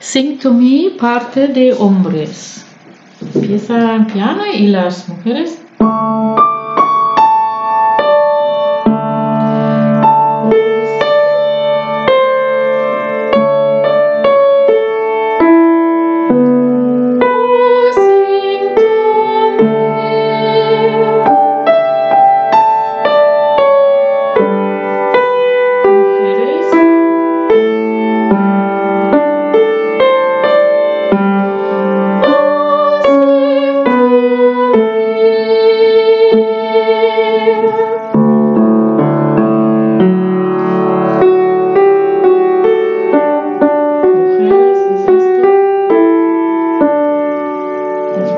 Sing to me parte de hombres. Empieza en piano y las mujeres.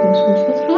有什么缺？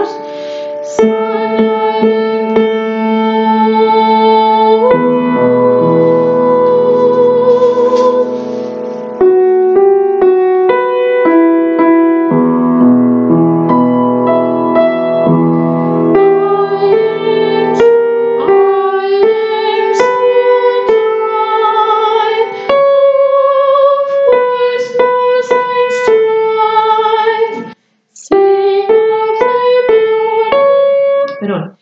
Mujeres.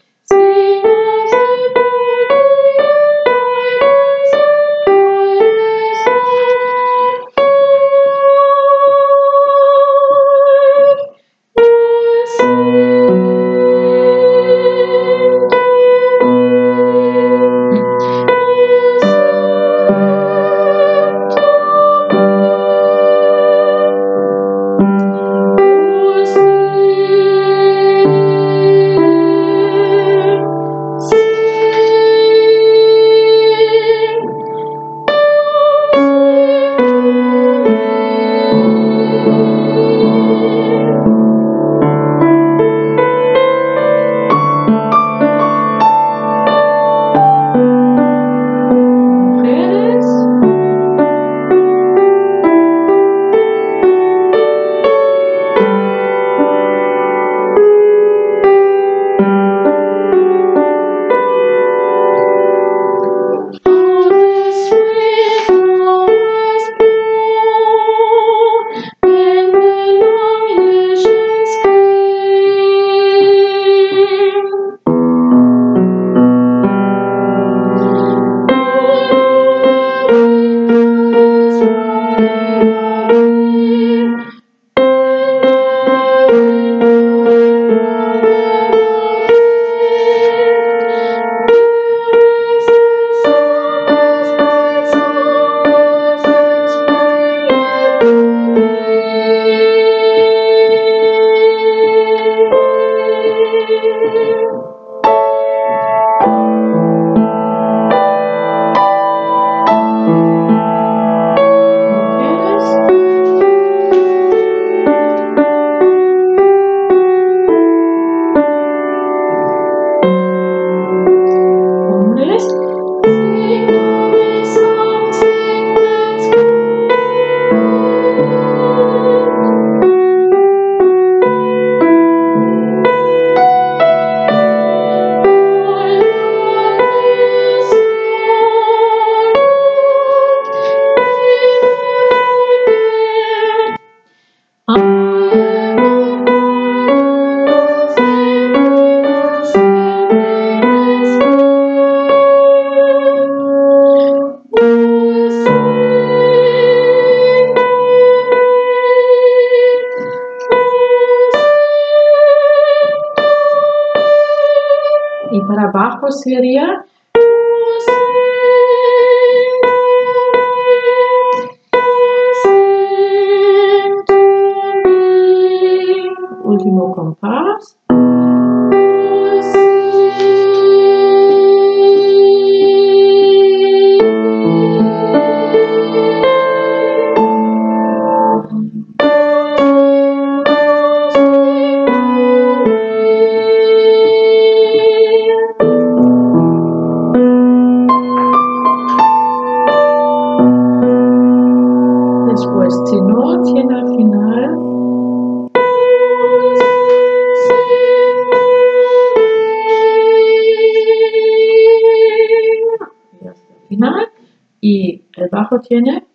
Y para abajo sería Después tenor tiene al final. Y final. Y el bajo tiene.